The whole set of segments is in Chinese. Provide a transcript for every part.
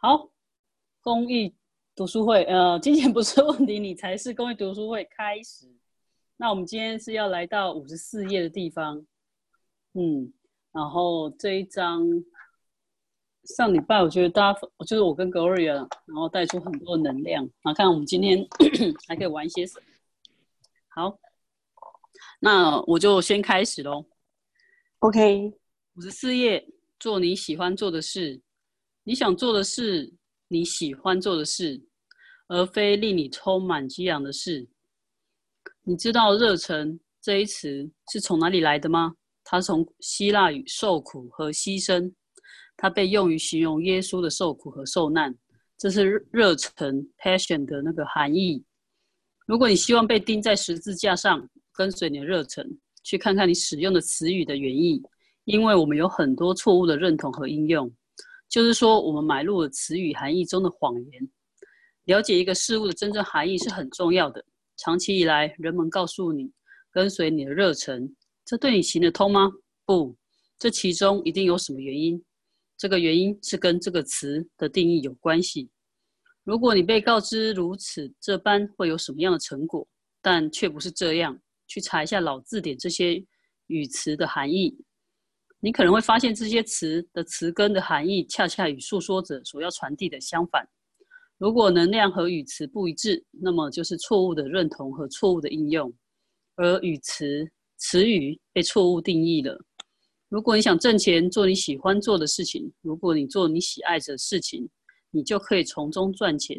好，公益读书会，呃，金钱不是问题，你才是公益读书会开始。那我们今天是要来到五十四页的地方，嗯，然后这一章上礼拜我觉得大家，就是我跟 Gloria，然后带出很多能量，然后看我们今天 还可以玩些什么。好，那我就先开始喽。OK，五十四页，做你喜欢做的事。你想做的事，你喜欢做的事，而非令你充满激昂的事。你知道“热忱”这一词是从哪里来的吗？它从希腊语“受苦”和“牺牲”，它被用于形容耶稣的受苦和受难。这是热忱 （passion） 的那个含义。如果你希望被钉在十字架上，跟随你的热忱，去看看你使用的词语的原意，因为我们有很多错误的认同和应用。就是说，我们买入了词语含义中的谎言。了解一个事物的真正含义是很重要的。长期以来，人们告诉你跟随你的热忱，这对你行得通吗？不，这其中一定有什么原因。这个原因是跟这个词的定义有关系。如果你被告知如此这般会有什么样的成果，但却不是这样，去查一下老字典这些语词的含义。你可能会发现这些词的词根的含义恰恰与诉说者所要传递的相反。如果能量和语词不一致，那么就是错误的认同和错误的应用，而语词词语被错误定义了。如果你想挣钱，做你喜欢做的事情；如果你做你喜爱的事情，你就可以从中赚钱。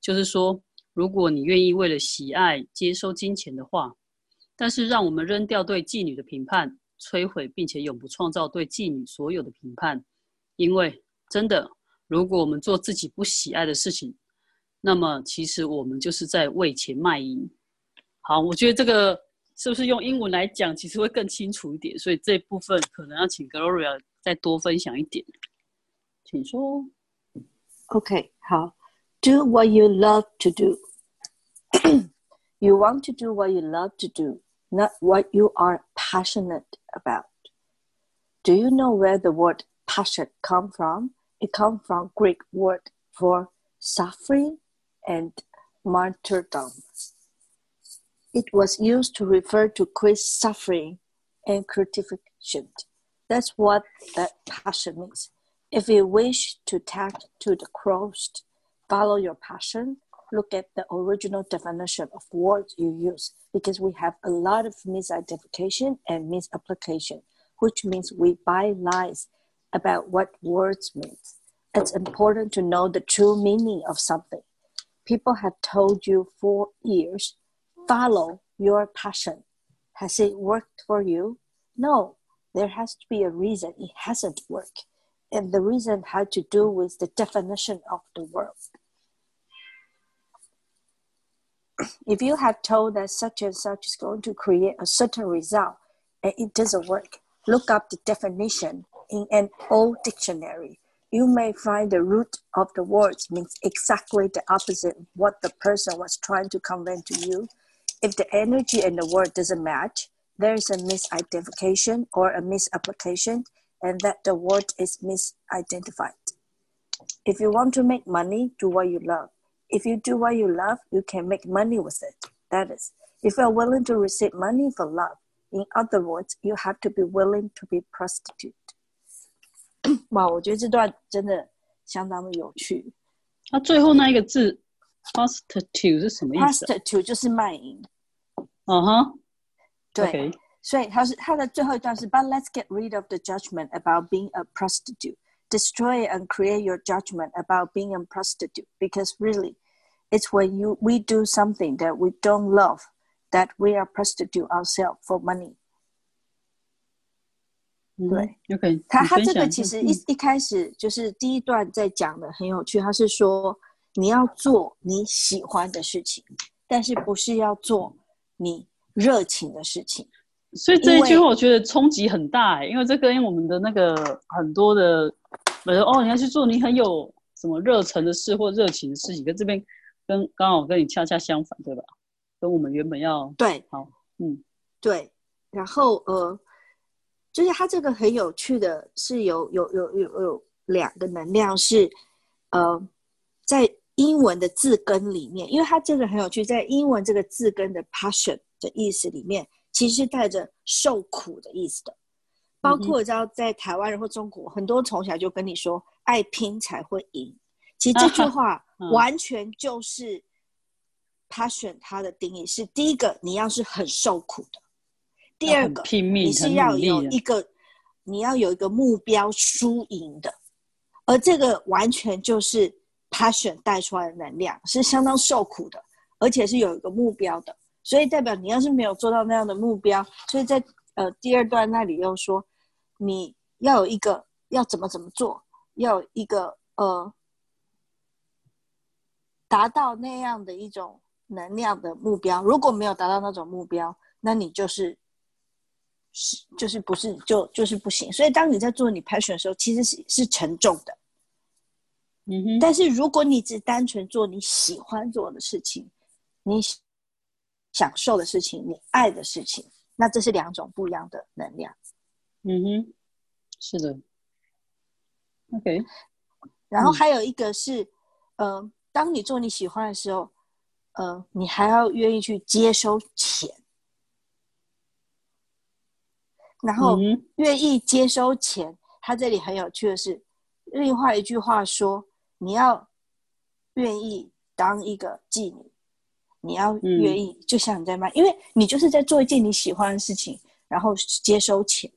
就是说，如果你愿意为了喜爱接收金钱的话，但是让我们扔掉对妓女的评判。摧毁并且永不创造对妓女所有的评判，因为真的，如果我们做自己不喜爱的事情，那么其实我们就是在为钱卖淫。好，我觉得这个是不是用英文来讲，其实会更清楚一点？所以这部分可能要请 Gloria 再多分享一点，请说。OK，好，Do what you love to do. you want to do what you love to do, not what you are passionate about. Do you know where the word passion come from? It comes from Greek word for suffering and martyrdom. It was used to refer to great suffering and crucifixion. That's what that passion means. If you wish to tag to the cross, follow your passion, look at the original definition of words you use because we have a lot of misidentification and misapplication, which means we buy lies about what words mean. It's important to know the true meaning of something. People have told you for years, follow your passion. Has it worked for you? No, there has to be a reason it hasn't worked. And the reason had to do with the definition of the word if you have told that such and such is going to create a certain result and it doesn't work, look up the definition in an old dictionary. You may find the root of the words means exactly the opposite of what the person was trying to convey to you. If the energy and the word doesn't match, there is a misidentification or a misapplication, and that the word is misidentified. If you want to make money, do what you love if you do what you love, you can make money with it. That is, if you're willing to receive money for love, in other words, you have to be willing to be prostitute. 哇，我觉得这段真的相当的有趣。那最后那一个字 prostitute 是什么意思、啊？ prostitute 就是卖淫。嗯哼，对 OK 所以它是它的最后一段是 But let's get rid of the judgment about being a prostitute. Destroy and create your judgment about being a prostitute because really, it's when you we do something that we don't love that we are prostitute ourselves for money. 对嗯，OK，他他你分享这个其实嗯一一开始就是第一段在讲的很有趣，他是说你要做你喜欢的事情，但是不是要做你热情的事情。所以这一句话我觉得冲击很大哎，因为这跟我们的那个很多的，比如说哦，你要去做你很有什么热忱的事或热情的事情，跟这边跟刚好跟你恰恰相反，对吧？跟我们原本要对，好，嗯对，然后呃，就是它这个很有趣的是有有有有有两个能量是，呃，在英文的字根里面，因为它这个很有趣，在英文这个字根的 passion 的意思里面，其实是带着受苦的意思的。包括我知道，在台湾人或中国，很多从小就跟你说“爱拼才会赢”。其实这句话完全就是 passion 它的定义是：第一个，你要是很受苦的；第二个，拼命你是要有一个，你要有一个目标输赢的。而这个完全就是 passion 带出来的能量，是相当受苦的，而且是有一个目标的。所以代表你要是没有做到那样的目标，所以在呃第二段那里又说。你要有一个要怎么怎么做，要有一个呃达到那样的一种能量的目标。如果没有达到那种目标，那你就是是就是不是就就是不行。所以当你在做你 passion 的时候，其实是是沉重的。嗯哼。但是如果你只单纯做你喜欢做的事情，你享受的事情，你爱的事情，那这是两种不一样的能量。嗯哼，是的，OK。然后还有一个是，呃，当你做你喜欢的时候，呃，你还要愿意去接收钱，然后愿意接收钱。他这里很有趣的是，另外一句话说，你要愿意当一个妓女，你要愿意，就像你在卖，因为你就是在做一件你喜欢的事情，然后接收钱。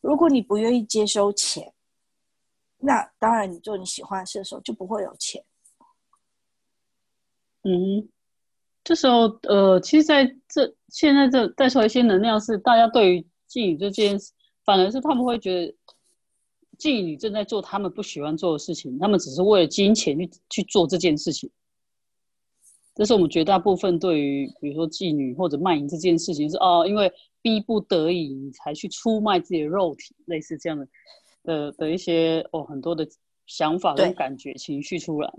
如果你不愿意接收钱，那当然你做你喜欢的事的时候就不会有钱。嗯，这时候呃，其实在这现在这带出来一些能量是，大家对于妓女这件事，反而是他们会觉得妓女正在做他们不喜欢做的事情，他们只是为了金钱去去做这件事情。这是我们绝大部分对于比如说妓女或者卖淫这件事情是哦，因为。逼不得已，你才去出卖自己的肉体，类似这样的的的一些哦，很多的想法跟感觉情绪出来。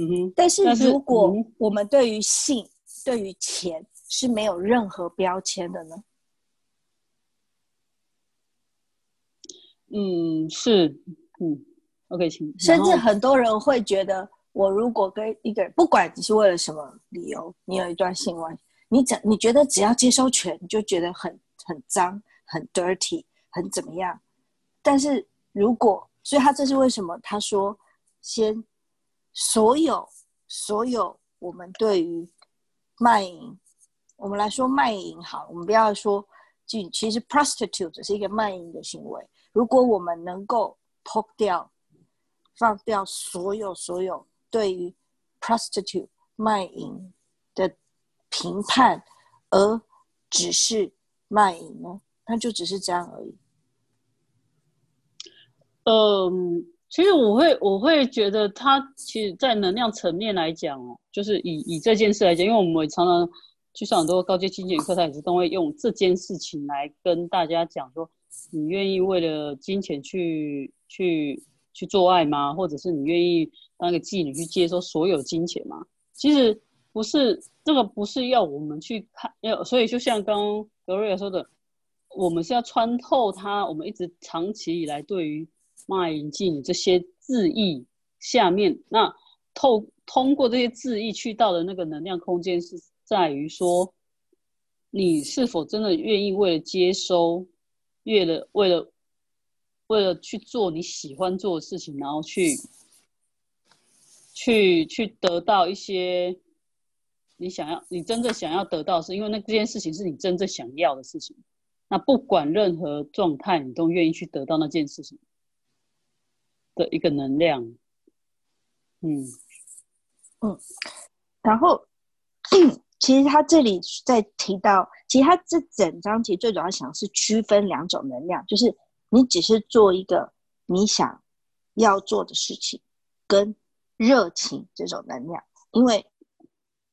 嗯哼。但是如果我们对于性、对于钱是没有任何标签的呢？嗯，是，嗯，OK，请。甚至很多人会觉得，我如果跟一个人，不管你是为了什么理由，你有一段性关系。你怎你觉得只要接收权，你就觉得很很脏、很 dirty、很怎么样？但是如果，所以他这是为什么？他说，先所有所有我们对于卖淫，我们来说卖淫好，我们不要说，其实 prostitute 是一个卖淫的行为。如果我们能够抛掉、放掉所有所有对于 prostitute 卖淫的。评判，而只是卖淫呢？那就只是这样而已。嗯，其实我会我会觉得，他其实，在能量层面来讲哦，就是以以这件事来讲，因为我们常常去上很多高阶金钱课，他也是都会用这件事情来跟大家讲说：你愿意为了金钱去去去做爱吗？或者是你愿意当个妓女去接收所有金钱吗？其实。不是这个，不是要我们去看，要所以就像刚刚格瑞尔说的，我们是要穿透它。我们一直长期以来对于迈进这些字意下面，那透通过这些字意去到的那个能量空间，是在于说，你是否真的愿意为了接收，为了为了为了去做你喜欢做的事情，然后去去去得到一些。你想要，你真正想要得到，是因为那这件事情是你真正想要的事情。那不管任何状态，你都愿意去得到那件事情的一个能量。嗯嗯，然后其实他这里在提到，其实他这整章其实最主要想是区分两种能量，就是你只是做一个你想要做的事情，跟热情这种能量，因为。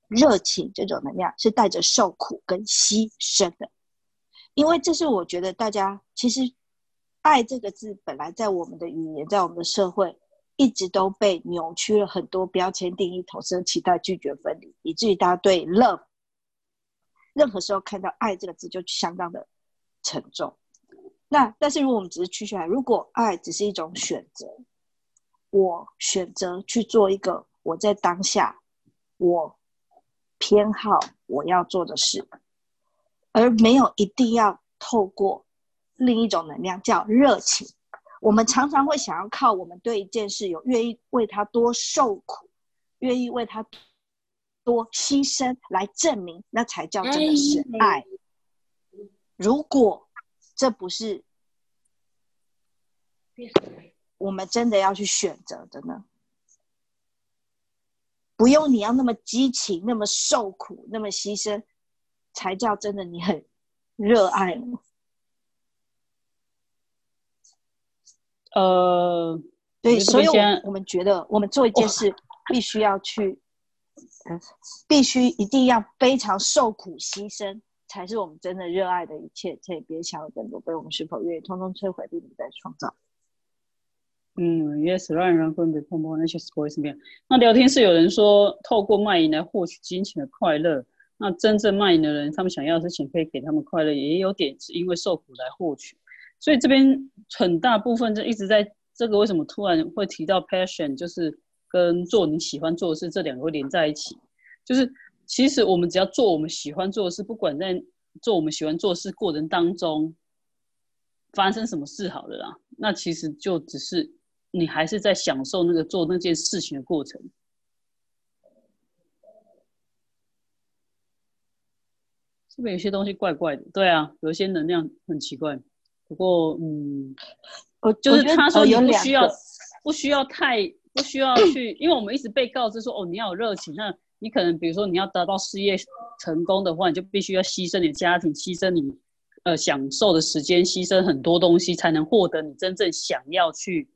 热情这种能量是带着受苦跟牺牲的，因为这是我觉得大家其实“爱”这个字本来在我们的语言，在我们的社会一直都被扭曲了很多标签定义、投射期待、拒绝分离，以至于大家对 “love” 任何时候看到“爱”这个字就相当的沉重。那但是如果我们只是区出来，如果爱只是一种选择，我选择去做一个我在当下我偏好我要做的事，而没有一定要透过另一种能量叫热情。我们常常会想要靠我们对一件事有愿意为他多受苦，愿意为他多牺牲来证明，那才叫真的是爱。如果这不是我们真的要去选择的呢？不用你要那么激情，那么受苦，那么牺牲，才叫真的你很热爱呢。呃，对，所以，我们觉得，我们做一件事，必须要去，嗯，必须一定要非常受苦牺牲，才是我们真的热爱的一切。所以，别想要更多，被我们是否愿意通通摧毁，并不再创造。嗯，yes，让人分别碰碰那些 spoils 怎么样？那聊天室有人说，透过卖淫来获取金钱的快乐。那真正卖淫的人，他们想要的是钱，可以给他们快乐，也有点是因为受苦来获取。所以这边很大部分就一直在这个为什么突然会提到 passion，就是跟做你喜欢做的事这两个会连在一起。就是其实我们只要做我们喜欢做的事，不管在做我们喜欢做事过程当中发生什么事好了啦，那其实就只是你还是在享受那个做那件事情的过程。是不是有些东西怪怪的？对啊，有些能量很奇怪。不过，嗯，我 就是他说你不需要，不需要太不需要去，因为我们一直被告知说，哦，你要有热情，那你可能比如说你要得到事业成功的话，你就必须要牺牲你的家庭，牺牲你呃享受的时间，牺牲很多东西，才能获得你真正想要去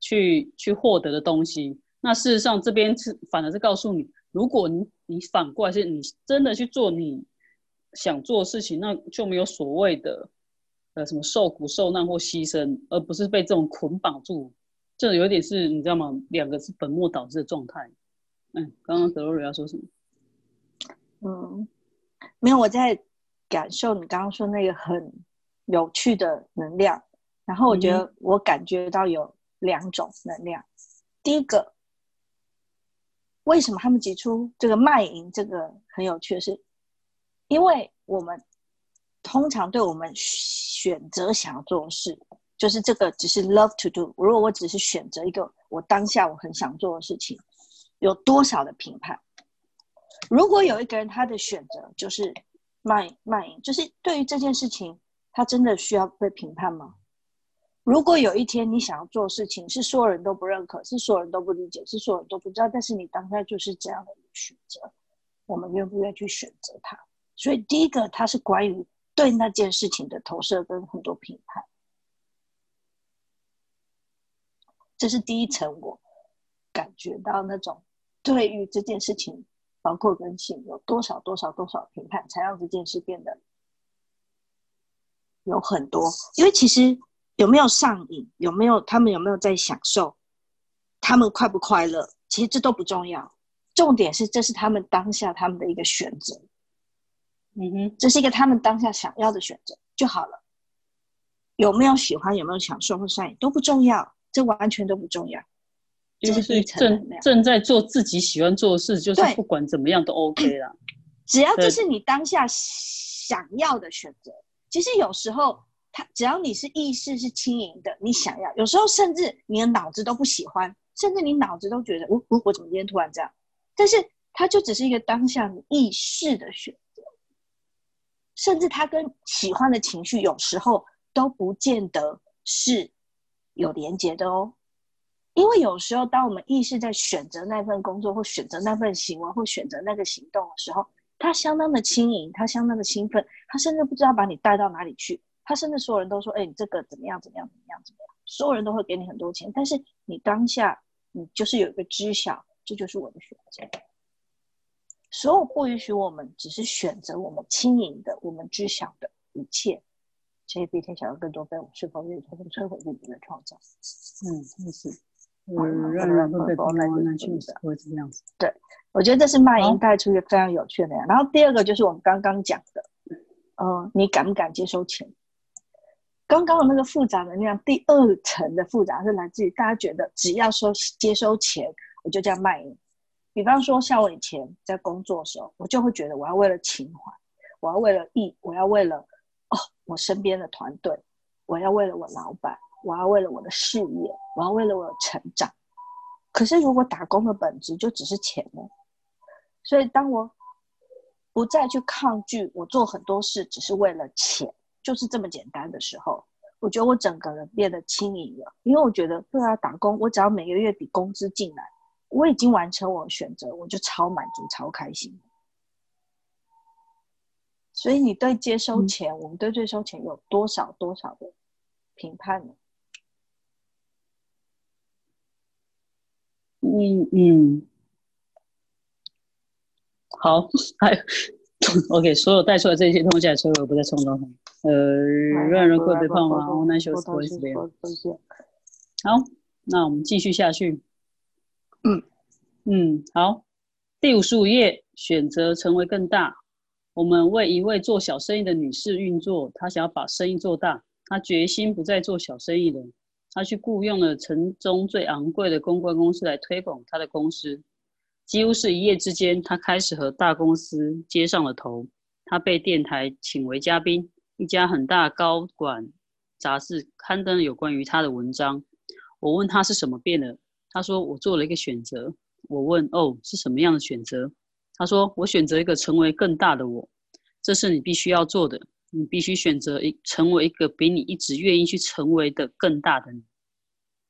去去获得的东西。那事实上，这边是反而是告诉你，如果你你反过来是你真的去做你想做的事情，那就没有所谓的呃什么受苦受难或牺牲，而不是被这种捆绑住。这有点是你知道吗？两个是本末倒置的状态。嗯，刚刚德罗瑞要说什么？嗯，没有，我在感受你刚刚说那个很有趣的能量，然后我觉得我感觉到有两种能量。第一个，为什么他们提出这个卖淫这个很有趣的是，因为我们通常对我们选择想要做的事，就是这个只是 love to do。如果我只是选择一个我当下我很想做的事情，有多少的评判？如果有一个人他的选择就是卖卖淫，就是对于这件事情，他真的需要被评判吗？如果有一天你想要做事情，是所有人都不认可，是所有人都不理解，是所有人都不知道，但是你当下就是这样的一个选择，我们愿不愿意去选择它？所以第一个，它是关于对那件事情的投射跟很多评判，这是第一层我感觉到那种对于这件事情，包括跟性有多少多少多少评判，才让这件事变得有很多。因为其实有没有上瘾，有没有他们有没有在享受，他们快不快乐，其实这都不重要。重点是这是他们当下他们的一个选择，嗯哼，这是一个他们当下想要的选择就好了。有没有喜欢，有没有享受或善意都不重要，这完全都不重要。这就是正。正在做自己喜欢做的事，就是不管怎么样都 OK 啦。只要这是你当下想要的选择，其实有时候他只要你是意识是轻盈的，你想要，有时候甚至你的脑子都不喜欢，甚至你脑子都觉得，我我我怎么今天突然这样？但是它就只是一个当下你意识的选择，甚至他跟喜欢的情绪有时候都不见得是有连结的哦。因为有时候，当我们意识在选择那份工作，或选择那份行为，或选择那个行动的时候，他相当的轻盈，他相当的兴奋，他甚至不知道把你带到哪里去。他甚至所有人都说：“哎、你这个怎么样？怎么样？怎么样？怎么样？”所有人都会给你很多钱，但是你当下你就是有一个知晓，这就是我的选择。所有不允许我们只是选择我们轻盈的、我们知晓的一切，这些比天想要更多被我们是否愿意从中摧毁自己的创造？嗯，就是，我，让人会被包来碰去，会这个样子。对我觉得这是卖好淫带出一个非常有趣的。然后第二个就是我们刚刚讲的，嗯，你敢不敢接收钱？刚刚的那个复杂能量，第二层的复杂是来自于大家觉得只要收接收钱，我就这样卖你。比方说，像我以前在工作的时候，我就会觉得我要为了情怀，我要为了义，我要为了哦我身边的团队，我要为了我老板，我要为了我的事业，我要为了我的成长。可是如果打工的本质就只是钱呢？所以当我不再去抗拒我做很多事只是为了钱。就是这么简单的时候，我觉得我整个人变得轻盈了，因为我觉得对啊，打工，我只要每个月底工资进来，我已经完成我的选择，我就超满足、超开心。所以你对接收钱，我们对接收钱有多少多少的评判呢？嗯嗯，好，还有。OK，所有带出来这些东西，所有不再冲动。呃，让人会被胖吗？我难修思维是这样。好，那我们继续下去。嗯嗯，好。第五十五页，选择成为更大。我们为一位做小生意的女士运作，她想要把生意做大，她决心不再做小生意了。她去雇佣了城中最昂贵的公关公司来推广她的公司。几乎是一夜之间，她开始和大公司接上了头。她被电台请为嘉宾，一家很大高管杂志刊登了有关于她的文章。我问她是什么变了，他说我做了一个选择。我问哦，是什么样的选择？他说我选择一个成为更大的我。这是你必须要做的，你必须选择一成为一个比你一直愿意去成为的更大的你。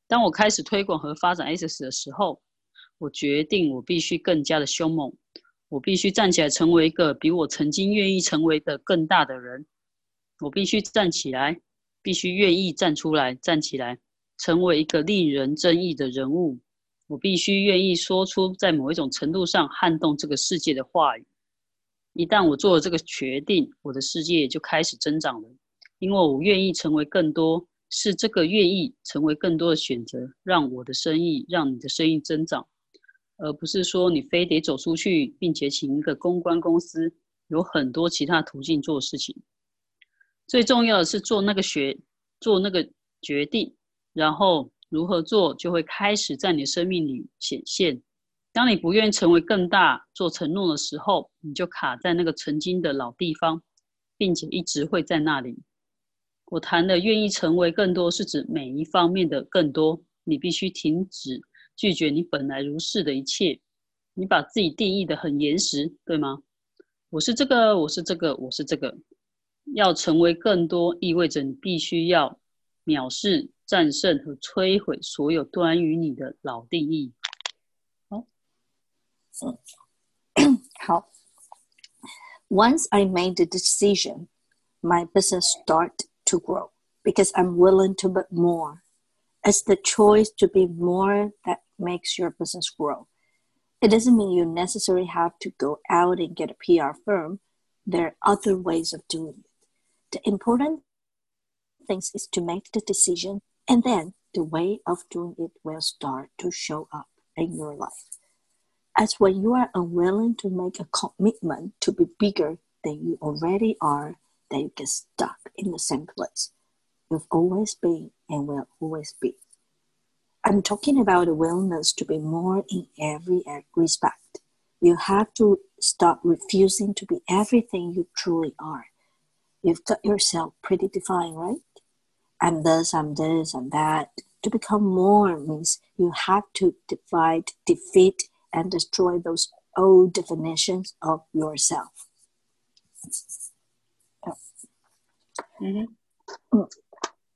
当我开始推广和发展 SS 的时候。我决定，我必须更加的凶猛，我必须站起来，成为一个比我曾经愿意成为的更大的人。我必须站起来，必须愿意站出来，站起来，成为一个令人争议的人物。我必须愿意说出在某一种程度上撼动这个世界的话语。一旦我做了这个决定，我的世界就开始增长了，因为我愿意成为更多，是这个愿意成为更多的选择，让我的生意，让你的生意增长。而不是说你非得走出去，并且请一个公关公司，有很多其他途径做事情。最重要的是做那个学，做那个决定，然后如何做，就会开始在你生命里显现。当你不愿意成为更大做承诺的时候，你就卡在那个曾经的老地方，并且一直会在那里。我谈的愿意成为更多，是指每一方面的更多。你必须停止。拒绝你本来如是的一切，你把自己定义的很严实，对吗？我是这个，我是这个，我是这个。要成为更多，意味着你必须要藐视、战胜和摧毁所有关于你的老定义。好，嗯，好。Once I made the decision, my business started to grow because I'm willing to bet more. It's the choice to be more that makes your business grow. It doesn't mean you necessarily have to go out and get a PR firm. There are other ways of doing it. The important thing is to make the decision, and then the way of doing it will start to show up in your life. As when you are unwilling to make a commitment to be bigger than you already are, then you get stuck in the same place you've always been and will always be. I'm talking about the willingness to be more in every respect. You have to stop refusing to be everything you truly are. You've got yourself pretty defined, right? I'm this, I'm this, I'm that. To become more means you have to divide, defeat, and destroy those old definitions of yourself. Mm-hmm. Mm.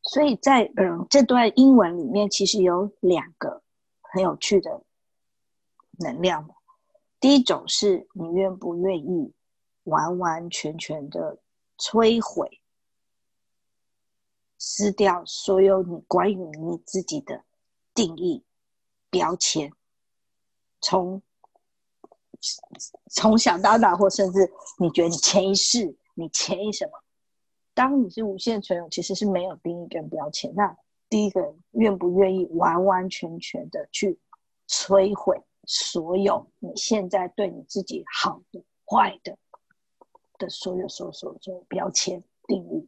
所以在嗯这段英文里面，其实有两个很有趣的能量。第一种是你愿不愿意完完全全的摧毁、 撕掉所有你关于你自己的定义、标签，从从小到大，或甚至你觉得你潜意识、你潜意什么？当你是无限存有，其实是没有定义跟标签。那第一个，愿不愿意完完全全的去摧毁所有你现在对你自己好的、坏的的所有、所有、所有标签定义？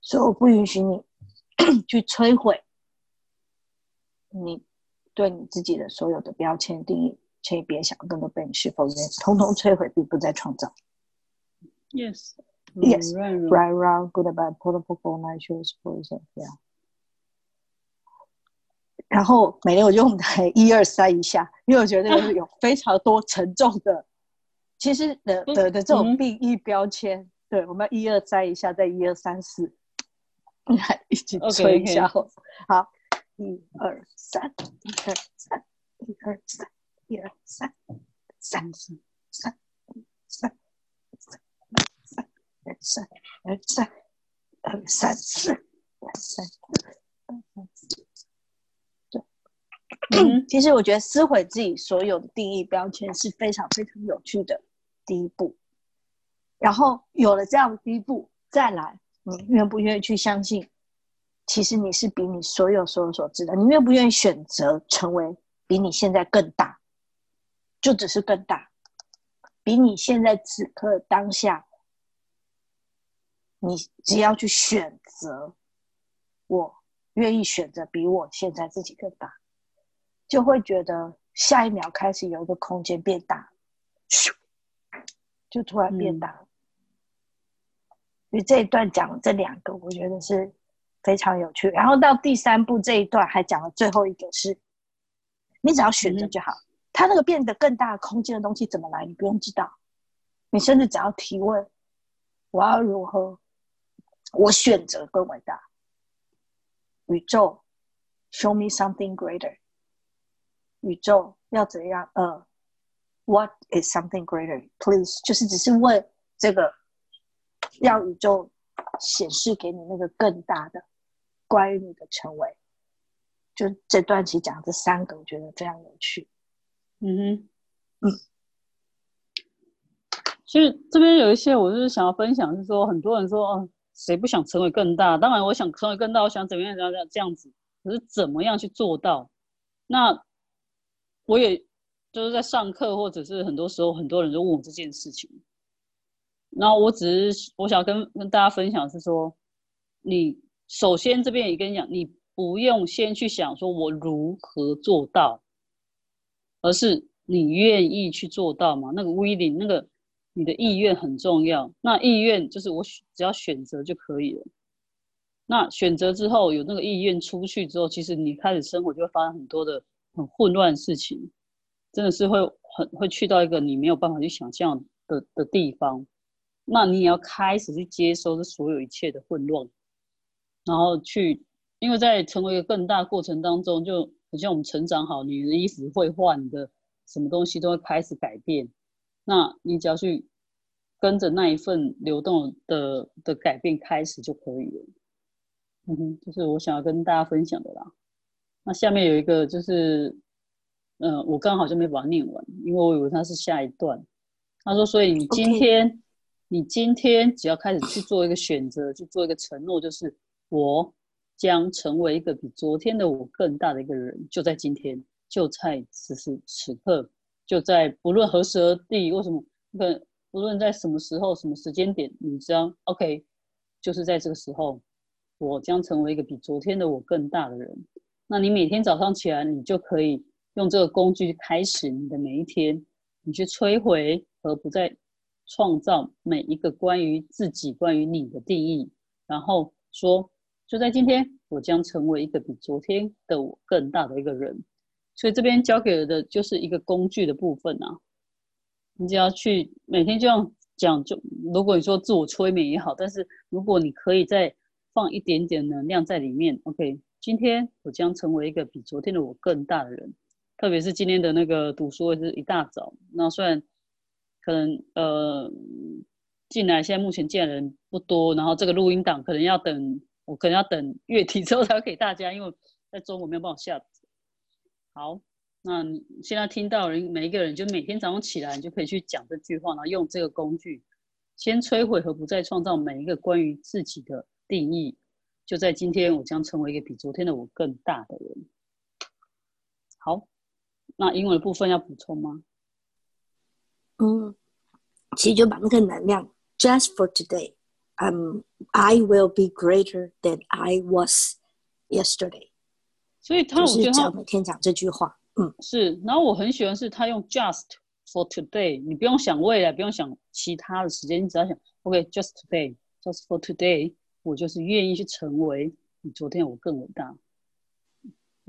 所以我不允许你 去摧毁你对你自己的所有的标签定义，请你别想更多被你是否认，通通摧毁，并不再创造。Yes. Yes. Right, right. Right, wrong, good, bad, political, nice, shoes, boys, yeah. 然后每天我就用台一二三一下，因为我觉得那个有非常多沉重的，其实的的的这种嗯定义标签，对，我们要一二三一下，再一二三四，来一起吹一下 OK 好，一二三，一二三，一二三，一二三，三三三三三二三二三二三四二三二三四。嗯其实我觉得撕毁自己所有的定义标签是非常非常有趣的第一步。然后有了这样的第一步，再来，你愿不愿意去相信，其实你是比你所有所有所知的，你愿不愿意选择成为比你现在更大，就只是更大，比你现在此刻当下，你只要去选择，我愿意选择比我现在自己更大。就会觉得下一秒开始有一个空间变大，咻，就突然变大以这一段讲了这两个，我觉得是非常有趣。然后到第三步这一段还讲了最后一个是，你只要选择就好。它那个变得更大的空间的东西怎么来，你不用知道，你甚至只要提问：我要如何？我选择更伟大。宇宙，show me something greater。宇宙要怎样？呃，What is something greater? Please，就是只是问这个，让宇宙显示给你那个更大的关于你的成为。就这段其实讲这三个，我觉得非常有趣。嗯哼，嗯。其实这边有一些，我就是想要分享，是说很多人说，哦，谁不想成为更大？当然，我想成为更大，我想怎么样，怎么样这样子。可是怎么样去做到？那我也就是在上课，或者是很多时候，很多人就问我这件事情。然后我只是我想跟跟大家分享是说，你首先这边也跟你讲，你不用先去想说我如何做到，而是你愿意去做到吗？那个 willing，那个你的意愿很重要。那意愿就是我只要选择就可以了。那选择之后有那个意愿出去之后，其实你开始生活就会发生很多的很混乱的事情，真的是会很会去到一个你没有办法去想象的的地方。那你也要开始去接收这所有一切的混乱，然后去，因为在成为一个更大过程当中，就好像我们成长好，你的衣服会换，你的什么东西都会开始改变。那你只要去跟着那一份流动的的改变开始就可以了。嗯哼，就是我想要跟大家分享的啦。那下面有一个就是，嗯、呃，我刚好就没把它念完，因为我以为它是下一段。他说，所以你今天你今天只要开始去做一个选择，去做一个承诺，就是我将成为一个比昨天的我更大的一个人，就在今天，就在此时此刻，就在不论何时何地，为什么？不不论在什么时候、什么时间点，你将 OK，就是在这个时候，我将成为一个比昨天的我更大的人。那你每天早上起来，你就可以用这个工具开始你的每一天，你去摧毁和不再创造每一个关于自己、关于你的定义，然后说，就在今天，我将成为一个比昨天的我更大的一个人。所以这边教给了的就是一个工具的部分啊，你只要去每天这样讲，就如果你说自我催眠也好，但是如果你可以再放一点点能量在里面，OK，今天我将成为一个比昨天的我更大的人。特别是今天的那个读书会是一大早，那虽然可能呃进来现在目前进来的人不多，然后这个录音档可能要等我可能要等月底之后才会给大家，因为在中午没有办法下。好，那你现在听到人每一个人就每天早上起来，你就可以去讲这句话，然后用这个工具，先摧毁和不再创造每一个关于自己的定义。就在今天，我将成为一个比昨天的我更大的人。好，那英文部分要补充吗？嗯，其实就把那个能量 just for today, um, I will be greater than I was yesterday。所以他我觉得他每天讲这句话，嗯，是。然后我很喜欢是他用 just for today，你不用想未来，不用想其他的时间，你只要想 OK，just today，just for today，我就是愿意去成为比昨天我更伟大。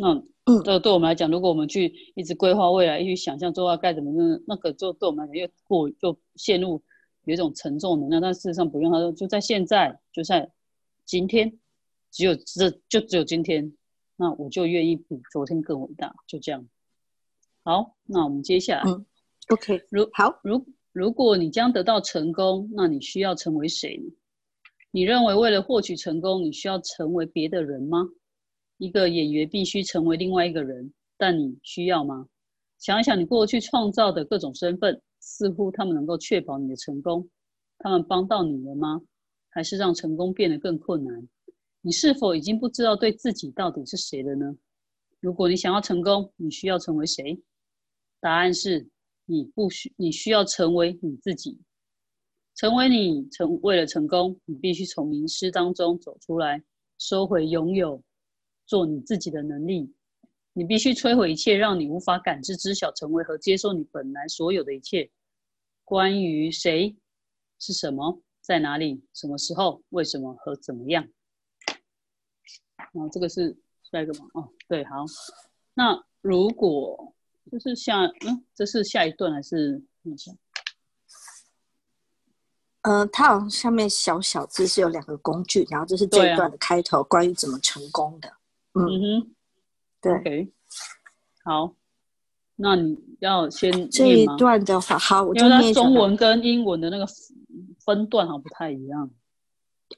那这对我们来讲，如果我们去一直规划未来，一直想象做要该怎么那那个就对我们来讲又过又陷入有一种沉重能量。但事实上不用，他说就在现在，就在今天，只有这就只有今天，那我就愿意比昨天更伟大，就这样。好，那我们接下来，OK，如好如如果你将得到成功，那你需要成为谁呢？你认为为了获取成功，你需要成为别的人吗？一个演员必须成为另外一个人，但你需要吗？想一想，你过去创造的各种身份，似乎他们能够确保你的成功。他们帮到你了吗？还是让成功变得更困难？你是否已经不知道对自己到底是谁了呢？如果你想要成功，你需要成为谁？答案是你不需，你需要成为你自己。成为你成为了成功，你必须从迷失当中走出来，收回拥有。做你自己的能力，你必须摧毁一切让你无法感知、知晓、成为和接受你本来所有的一切。关于谁是什么，在哪里、什么时候、为什么和怎么样。然后这个是下一个吗？哦，对，好。那如果就是下，嗯，这是下一段还是一下？嗯，它好像下面小小字是有两个工具，然后这是这一段的开头，关于怎么成功的。嗯哼，对，好，那你要先这一段的话，好，我就念中文跟英文的那个分段好像不太一样。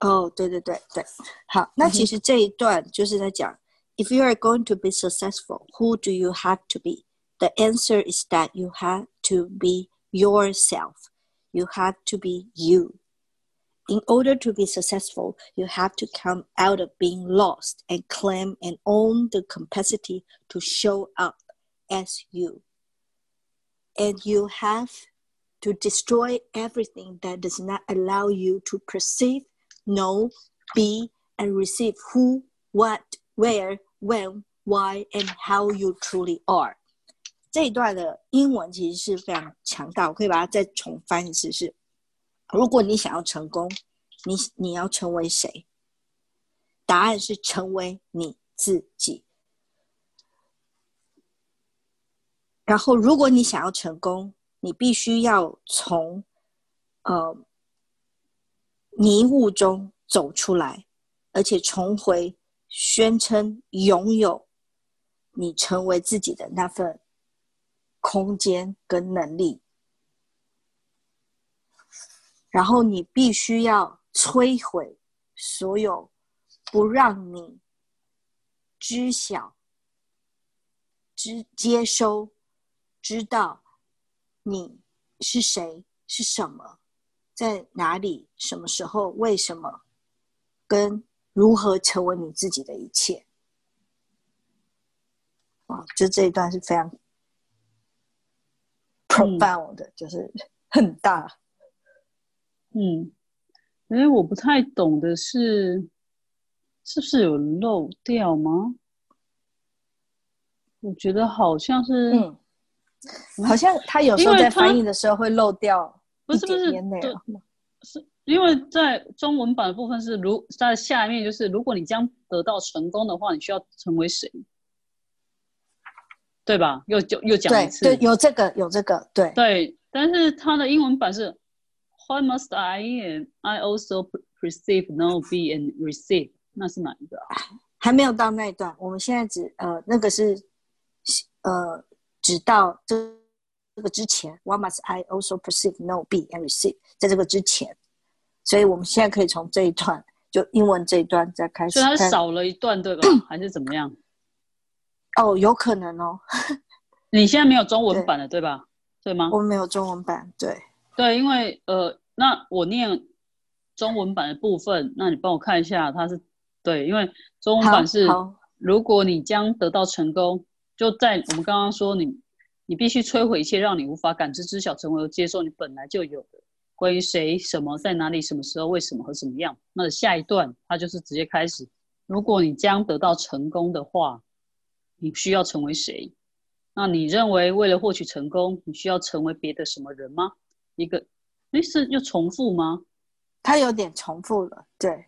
哦，对对对对，好，那其实这一段就是在讲，If you are going to be successful, who do you have to be? The answer is that you have to be yourself. You have to be you. In order to be successful, you have to come out of being lost and claim and own the capacity to show up as you. And you have to destroy everything that does not allow you to perceive, know, be, and receive who, what, where, when, why, and how you truly are. 这一段的英文其实是非常强大，我可以把它再重翻一次是。 如果你想要成功，你你要成为谁？答案是成为你自己。然后，如果你想要成功，你必须要从呃迷雾中走出来，而且重回宣称拥有你成为自己的那份空间跟能力。然后你必须要摧毁所有不让你知晓、知接收、知道你是谁、是什么、在哪里、什么时候、为什么、跟如何成为你自己的一切。啊，就这一段是非常 profound 的，就是很大。嗯，哎，我不太懂的是，是不是有漏掉吗？我觉得好像是，嗯，好像他有时候在翻译的时候会漏掉，不是不是，是因为在中文版的部分是如在下面就是，如果你将得到成功的话，你需要成为谁？对吧？又就又讲一次，对，有这个有这个，对对，但是它的英文版是。What must I I also perceive, know, be and receive？那是哪一个啊？还没有到那一段，我们现在只呃那个是呃只到这这个之前。What must I also perceive, know, be and receive？在这个之前，所以我们现在可以从这一段就英文这一段再开始。所以它少了一段对吧？还是怎么样？哦，有可能哦。你现在没有中文版的对吧？对吗？我们没有中文版，对。对，因为呃，那我念中文版的部分，那你帮我看一下，它是对，因为中文版是，如果你将得到成功，就在我们刚刚说你，你必须摧毁一切让你无法感知、知晓、成为和接受你本来就有的关于谁、什么、在哪里、什么时候、为什么和什么样。那下一段它就是直接开始。如果你将得到成功的话，你需要成为谁？那你认为为了获取成功，你需要成为别的什么人吗？一个，哎，是又重复吗？他有点重复了，对。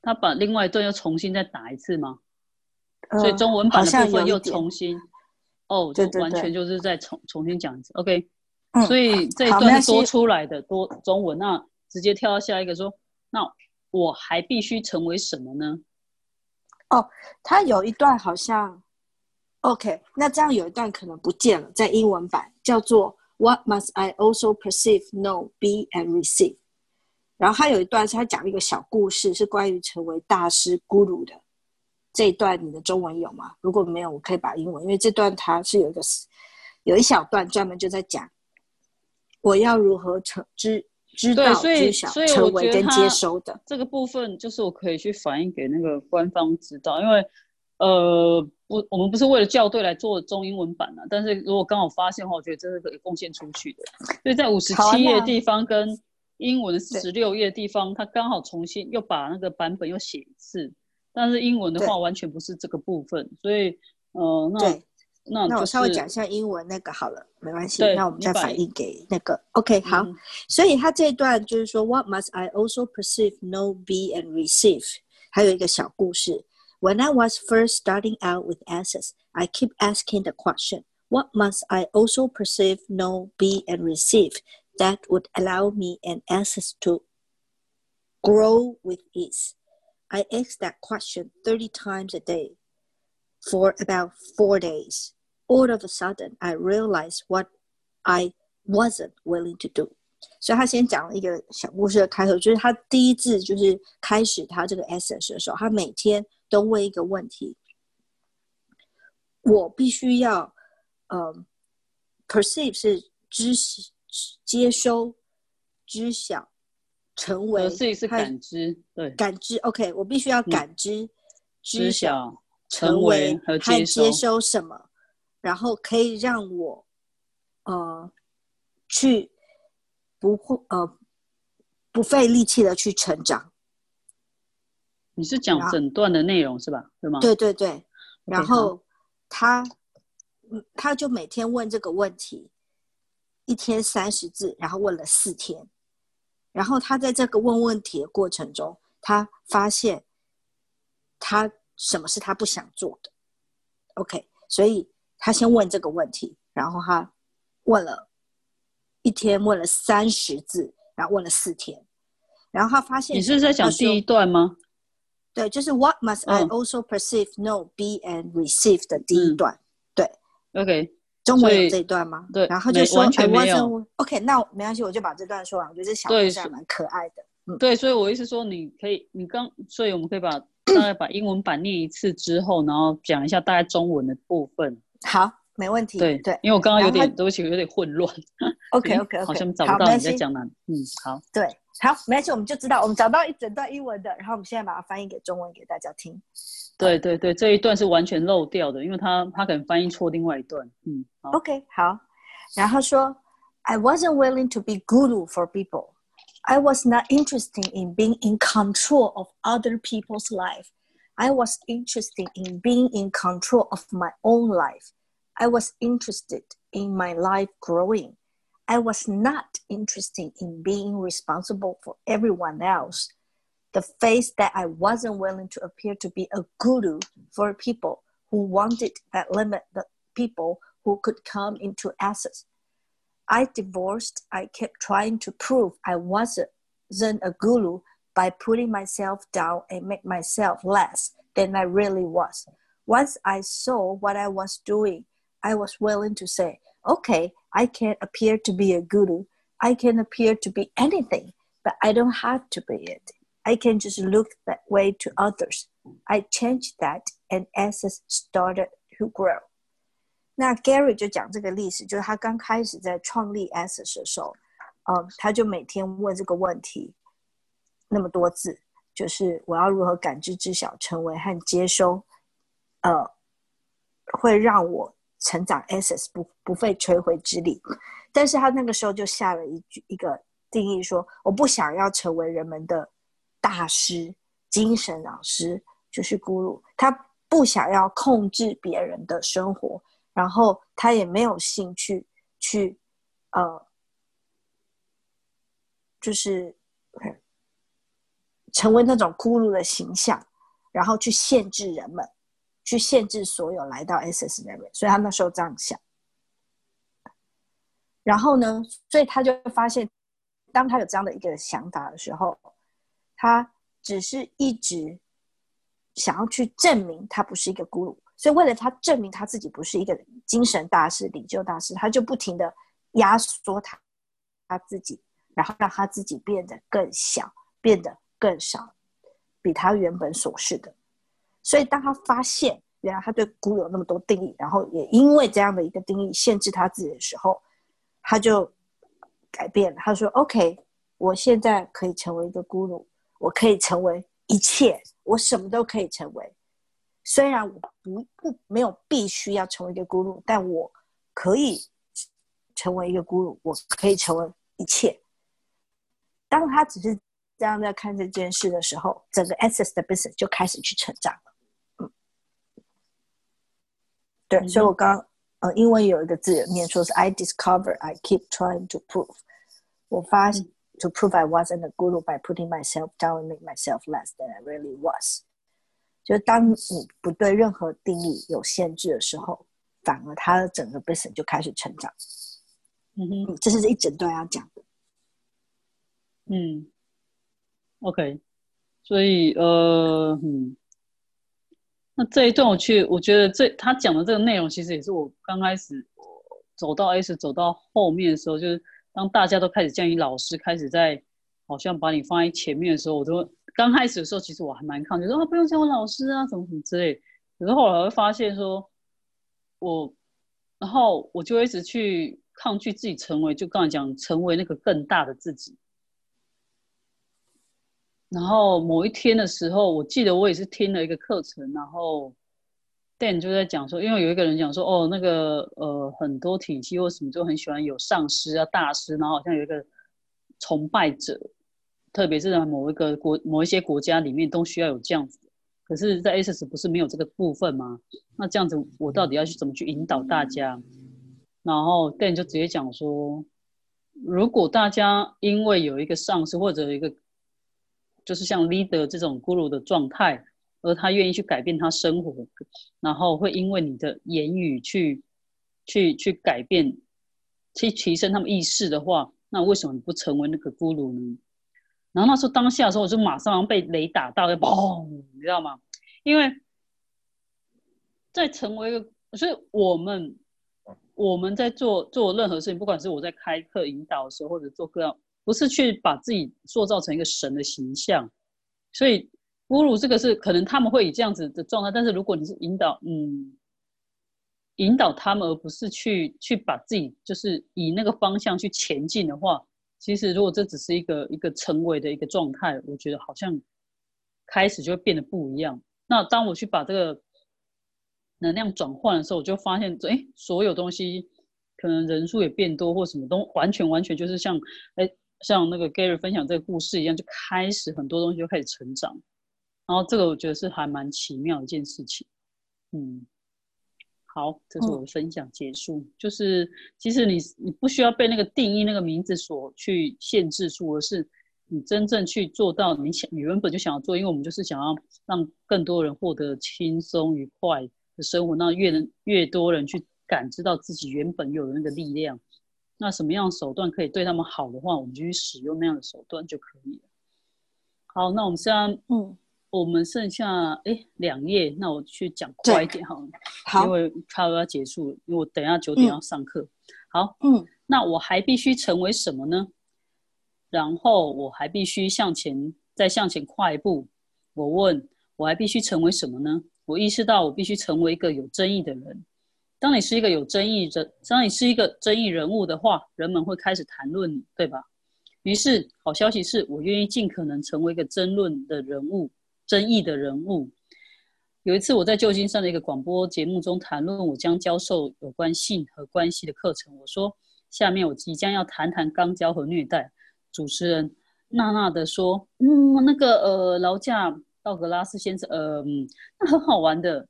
他把另外一段又重新再打一次吗？所以中文版的部分又重新，哦，就完全就是再重重新讲一次。OK，所以这一段是多出来的多中文，那直接跳到下一个说，那我还必须成为什么呢？哦，他有一段好像，OK，那这样有一段可能不见了，在英文版叫做 What must I also perceive, know, be and receive？然后他有一段是他讲一个小故事，是关于成为大师咕噜的。这一段你的中文有吗？如果没有，我可以把英文，因为这段它是有一个有一小段专门就在讲我要如何成知知道知晓成为跟接收的这个部分，就是我可以去反映给那个官方知道，因为呃不，我们不是为了校对来做中英文版的，但是如果刚好发现的话，我觉得这是可以贡献出去的。所以在五十七页地方跟英文十六页地方，它刚好重新又把那个版本又写一次。但是英文的话完全不是这个部分，所以呃，那那那我稍微讲一下英文那个好了，没关系。那我们再反映给那个 OK 好。所以他这一段就是说，What must I also perceive, know, be and receive？还有一个小故事。When I was first starting out with Access, I keep asking the question, What must I also perceive, know, be and receive that would allow me and Access to grow with ease? I asked that question 30 times a day for about four days. All of a sudden, I realized what I wasn't willing to do. 所以他先讲了一个小故事的开头，就是他第一次就是开始他这个 essence 的时候，他每天 都问一个问题：我必须要，呃，perceive 是知识接收、知晓，成为自己是感知，对感知。OK，我必须要感知、知晓、成为和接收什么，然后可以让我呃去不会呃不费力气的去成长。你是讲整段的内容是吧？对吗？对对对。然后他嗯，他就每天问这个问题，一天三十字，然后问了四天。然后他在这个问问题的过程中，他发现他什么是他不想做的。OK，所以他先问这个问题，然后他问了一天，问了三十字，然后问了四天，然后他发现你是在讲第一段吗？对，就是 What must I also perceive, know, be and receive 的第一段。对，OK。中文有这一段吗？对，然后就说完全没有。OK，那没关系，我就把这段说完。我觉得这小故事还蛮可爱的。嗯，对，所以我意思说，你可以，你刚，所以我们可以把大概把英文版念一次之后，然后讲一下大概中文的部分。好，没问题。对对，因为我刚刚有点对不起，有点混乱。OK OK OK，好像找不到你在讲哪。嗯，好。对，好，没关系，我们就知道，我们找到一整段英文的，然后我们现在把它翻译给中文给大家听。对对对，这一段是完全漏掉的，因为他他可能翻译错另外一段。嗯，OK，好。然后说，I wasn't willing to be guru for people. I was not interested in being in control of other people's life. I was interested in being in control of my own life. I was interested in my life growing. I was not interested in being responsible for everyone else the face that I wasn't willing to appear to be a guru for people who wanted that limit the people who could come into access. I divorced, I kept trying to prove I wasn't a guru by putting myself down and make myself less than I really was. Once I saw what I was doing, I was willing to say, okay, I can appear to be a guru. I can appear to be anything, but I don't have to be it. I can just look that way to others. I changed that, and access started to grow. 那 Gary 就讲这个历史，就是他刚开始在创立 Access 的时候，嗯，他就每天问这个问题，那么多字，就是我要如何感知、知晓、成为和接收，呃，会让我 成长 Access 不不费吹灰之力。但是他那个时候就下了一句一个定义说，我不想要成为人们的大师、精神老师，就是咕噜。他不想要控制别人的生活，然后他也没有兴趣去，呃，就是成为那种咕噜的形象，然后去限制人们，去限制所有来到 SS 那边。所以他那时候这样想。然后呢，所以他就发现。当他有这样的一个想法的时候，他只是一直想要去证明他不是一个咕噜，所以为了他证明他自己不是一个精神大师、领袖大师，他就不停的压缩他他自己，然后让他自己变得更小，变得更少，比他原本所是的。所以当他发现原来他对咕噜有那么多定义，然后也因为这样的一个定义限制他自己的时候，他就。改变了，他说：“OK，我现在可以成为一个咕噜，我可以成为一切，我什么都可以成为。虽然我不不没有必须要成为一个咕噜，但我可以成为一个咕噜，我可以成为一切。当他只是这样在看这件事的时候，整个 Access 的 business 就开始去成长了。嗯，对，所以我刚。”呃，英文有一个字念说是 I discover, I keep trying to prove。我发现 to prove I wasn't a guru by putting myself down and make myself less than I really was。就是当你不对任何定义有限制的时候，反而他的整个 business 就开始成长。嗯哼，这是这一整段要讲的。嗯，OK，所以呃，嗯。那这一段我去，我觉得这他讲的这个内容，其实也是我刚开始走到 S 走到后面的时候，就是当大家都开始降你老师开始在好像把你放在前面的时候，我都刚开始的时候，其实我还蛮抗拒，说啊不用叫我老师啊，什么什么之类。可是后来会发现说，我然后我就一直去抗拒自己成为，就刚才讲成为那个更大的自己。然后某一天的时候，我记得我也是听了一个课程，然后 Dan 就在讲说，因为有一个人讲说，哦，那个呃，很多体系或什么就很喜欢有上师啊、大师，然后好像有一个崇拜者，特别是在某一个国、某一些国家里面都需要有这样子。可是，在 SS 不是没有这个部分吗？那这样子，我到底要去怎么去引导大家？然后 Dan 就直接讲说，如果大家因为有一个上司或者一个就是像 leader 这种 guru 的状态，而他愿意去改变他生活，然后会因为你的言语去去去改变，去提升他们意识的话，那为什么你不成为那个 guru 呢？然后那时候当下的时候，我就马上被雷打到，砰，你知道吗？因为在成为一个，所以我们我们在做做任何事情，不管是我在开课引导的时候，或者做各样。不是去把自己塑造成一个神的形象，所以侮辱这个是可能他们会以这样子的状态，但是如果你是引导，嗯，引导他们，而不是去去把自己就是以那个方向去前进的话，其实如果这只是一个一个成为的一个状态，我觉得好像开始就会变得不一样。那当我去把这个能量转换的时候，我就发现，哎，所有东西可能人数也变多，或什么都完全完全就是像，哎。像那个 Gary 分享这个故事一样，就开始很多东西就开始成长，然后这个我觉得是还蛮奇妙的一件事情。嗯，好，这是我的分享结束。就是其实你你不需要被那个定义那个名字所去限制住，而是你真正去做到你想你原本就想要做，因为我们就是想要让更多人获得轻松愉快的生活，让越能越多人去感知到自己原本有的那个力量。那什么样的手段可以对他们好的话，我们就去使用那样的手段就可以了。好，那我们现在，嗯，我们剩下哎两页，那我去讲快一点哈，好，因为差不多要结束了，因为我等下九点要上课。好，嗯，那我还必须成为什么呢？然后我还必须向前再向前跨一步。我问，我还必须成为什么呢？我意识到我必须成为一个有争议的人。当你是一个有争议的，当你是一个争议人物的话，人们会开始谈论你，对吧？于是，好消息是我愿意尽可能成为一个争论的人物、争议的人物。有一次，我在旧金山的一个广播节目中谈论我将教授有关性和关系的课程。我说：“下面我即将要谈谈肛交和虐待。主持人娜娜的说：“嗯，那个呃，劳驾道格拉斯先生，呃，那很好玩的。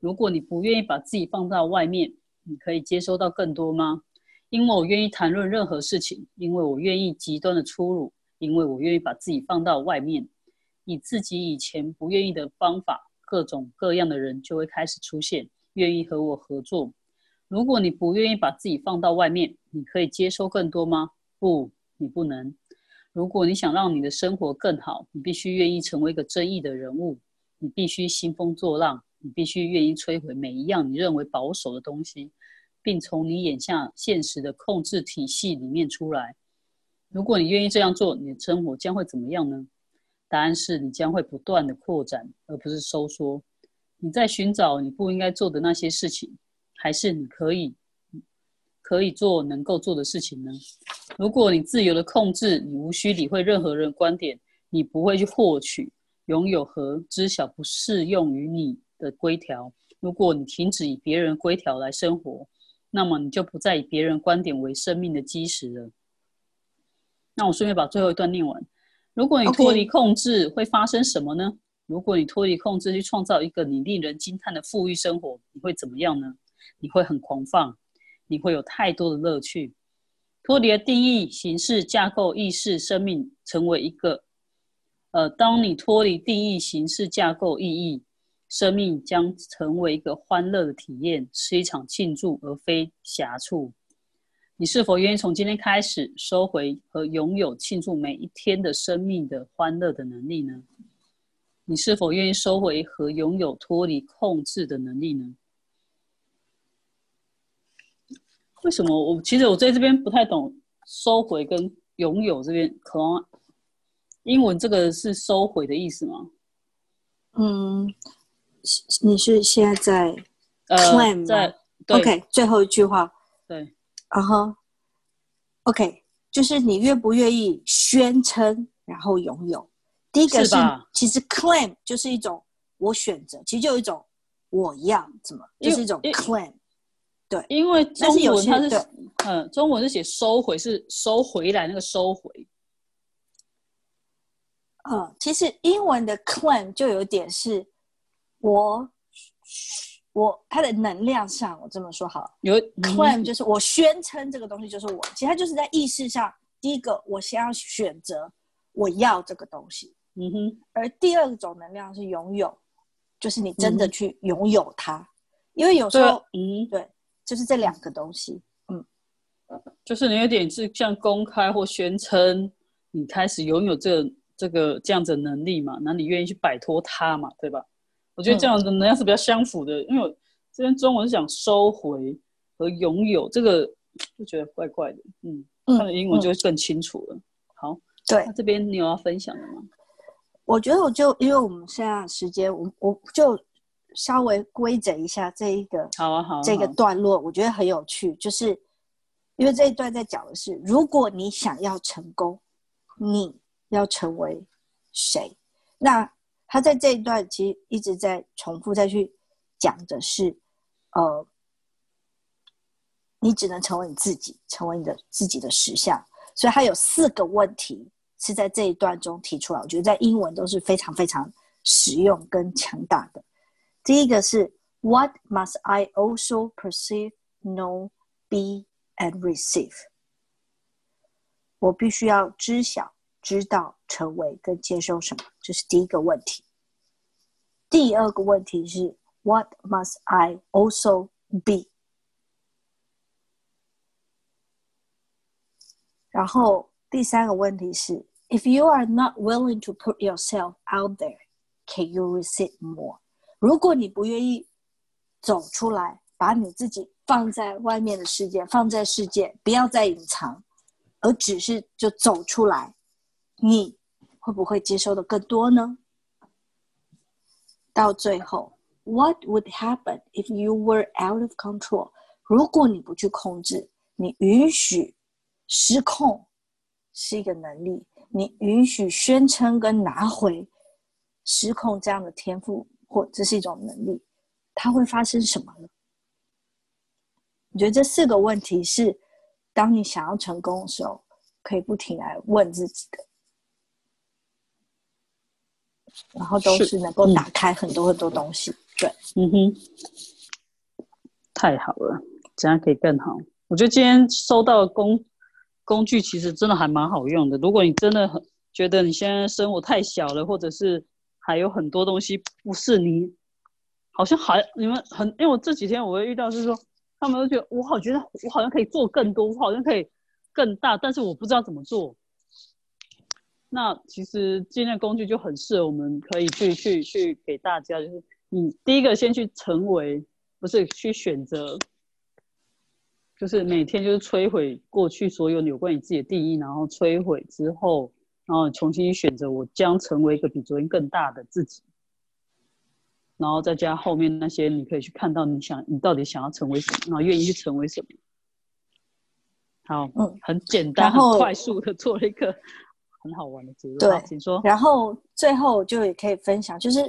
如果你不愿意把自己放到外面，你可以接收到更多吗？因为我愿意谈论任何事情，因为我愿意极端的出入，因为我愿意把自己放到外面，以自己以前不愿意的方法，各种各样的人就会开始出现，愿意和我合作。如果你不愿意把自己放到外面，你可以接收更多吗？不，你不能。”如果你想让你的生活更好，你必须愿意成为一个争议的人物，你必须兴风作浪，你必须愿意摧毁每一样你认为保守的东西，并从你眼下现实的控制体系里面出来。如果你愿意这样做，你的生活将会怎么样呢？答案是你将会不断的扩展，而不是收缩。你在寻找你不应该做的那些事情，还是你可以？可以做能够做的事情呢？如果你自由的控制，你无需理会任何人观点，你不会去获取、拥有和知晓不适用于你的规条。如果你停止以别人规条来生活，那么你就不再以别人观点为生命的基石了。那我顺便把最后一段念完。如果你脱离控制，会发生什么呢？如果你脱离控制去创造一个你令人惊叹的富裕生活，你会怎么样呢？你会很狂放。你会有太多的乐趣。脱离了定义、形式、架构、意识、生命，成为一个，呃，当你脱离定义、形式、架构、意义，生命将成为一个欢乐的体验，是一场庆祝而非狭处。你是否愿意从今天开始收回和拥有庆祝每一天的生命的欢乐的能力呢？你是否愿意收回和拥有脱离控制的能力呢？为什么我其实我在这边不太懂收回跟拥有这边，可能英文这个是收回的意思吗？嗯，你是现在在呃 claim 在 OK 最后一句话，对，然后 OK 就是你愿不愿意宣称然后拥有？第一个是其实 claim 就是一种我选择，其实就有一种我要怎么，就是一种 claim。对，因为中文它是嗯，中文是写收回，是收回来那个收回。嗯，其实英文的 claim 就有点是，我我它的能量上，我这么说好，有 claim 就是我宣称这个东西就是我，其实它就是在意识上，第一个我先要选择我要这个东西，嗯哼，而第二种能量是拥有，就是你真的去拥有它，因为有时候，嗯，对。就是这两个东西，嗯，就是你有点是像公开或宣称你开始拥有这这个这样子的能力嘛，那你愿意去摆脱它嘛，对吧？我觉得这样的能量是比较相符的，因为我这边中文是讲收回和拥有，这个 就觉得怪怪的，嗯，看了英文就会更清楚了。好，对，这边你有要分享的吗？我觉得我就因为我们现在时间，我我就。稍微规整一下这一个，好啊好，这个段落我觉得很有趣，就是因为这一段在讲的是，如果你想要成功，你要成为谁？那他在这一段其实一直在重复再去讲的是，呃，你只能成为你自己，成为你的自己的实相。所以他有四个问题是在这一段中提出来，我觉得在英文都是非常非常实用跟强大的。第一个是 What must I also perceive, know, be, and receive？我必须要知晓、知道、成为跟接受什么？这是第一个问题。第二个问题是 What must I also be？然后第三个问题是 If you are not willing to put yourself out there, can you receive more？如果你不愿意走出来，把你自己放在外面的世界，放在世界，不要再隐藏，而只是就走出来，你会不会接收的更多呢？到最后，What would happen if you were out of control？如果你不去控制，你允许失控是一个能力，你允许宣称跟拿回失控这样的天赋。或这是一种能力，它会发生什么呢？我觉得这四个问题是，当你想要成功的时候，可以不停来问自己的，然后都是能够打开很多很多东西。对，嗯哼，太好了，这样可以更好。我觉得今天收到的工工具其实真的还蛮好用的。如果你真的很觉得你现在生活太小了，或者是还有很多东西不是你，好像还你们很，因为我这几天我会遇到是说，他们都觉得我好觉得我好像可以做更多，我好像可以更大，但是我不知道怎么做。那其实今天的工具就很适合，我们可以去去去给大家，就是你第一个先去成为，不是去选择，就是每天就是摧毁过去所有有关你自己的定义，然后摧毁之后。然后重新选择，我将成为一个比昨天更大的自己。然后再加后面那些，你可以去看到你想，你到底想要成为什么，然后愿意去成为什么。好，嗯，很简单，很快速的做了一个很好玩的结论。对，请说。然后最后就也可以分享，就是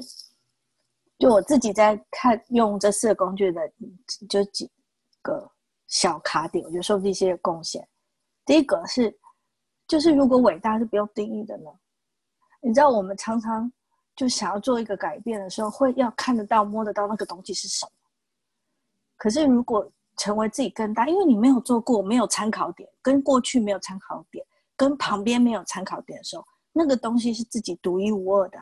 就我自己在看用这四个工具的，就几个小卡点，我觉得受这些贡献。第一个是。就是如果伟大是不用定义的呢？你知道我们常常就想要做一个改变的时候，会要看得到、摸得到那个东西是什么。可是如果成为自己更大，因为你没有做过，没有参考点，跟过去没有参考点，跟旁边没有参考点的时候，那个东西是自己独一无二的，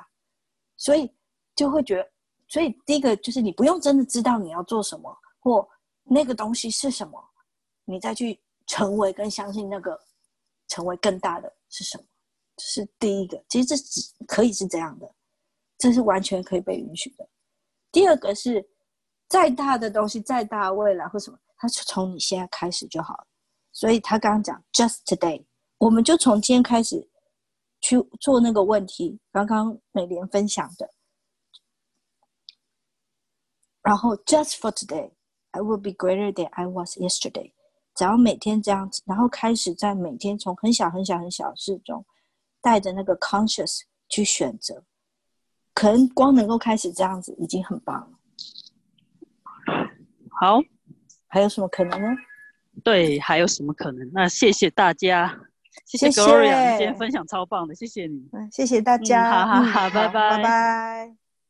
所以就会觉得，所以第一个就是你不用真的知道你要做什么，或那个东西是什么，你再去成为跟相信那个。成为更大的是什么？这是第一个，其实这只可以是这样的，这是完全可以被允许的。第二个是，再大的东西，再大未来或什么，它就从你现在开始就好了。所以他刚刚讲，just today，我们就从今天开始去做那个问题。刚刚美莲分享的，然后 just for today，I will be greater than I was yesterday。只要每天这样子，然后开始在每天从很小很小很小的事中，带着那个 conscious 去选择，可能光能够开始这样子已经很棒了。好，还有什么可能呢？对，还有什么可能？那谢谢大家，谢谢 Gloria，今天分享超棒的，谢谢你，嗯，谢谢大家，好好好，拜拜，拜拜。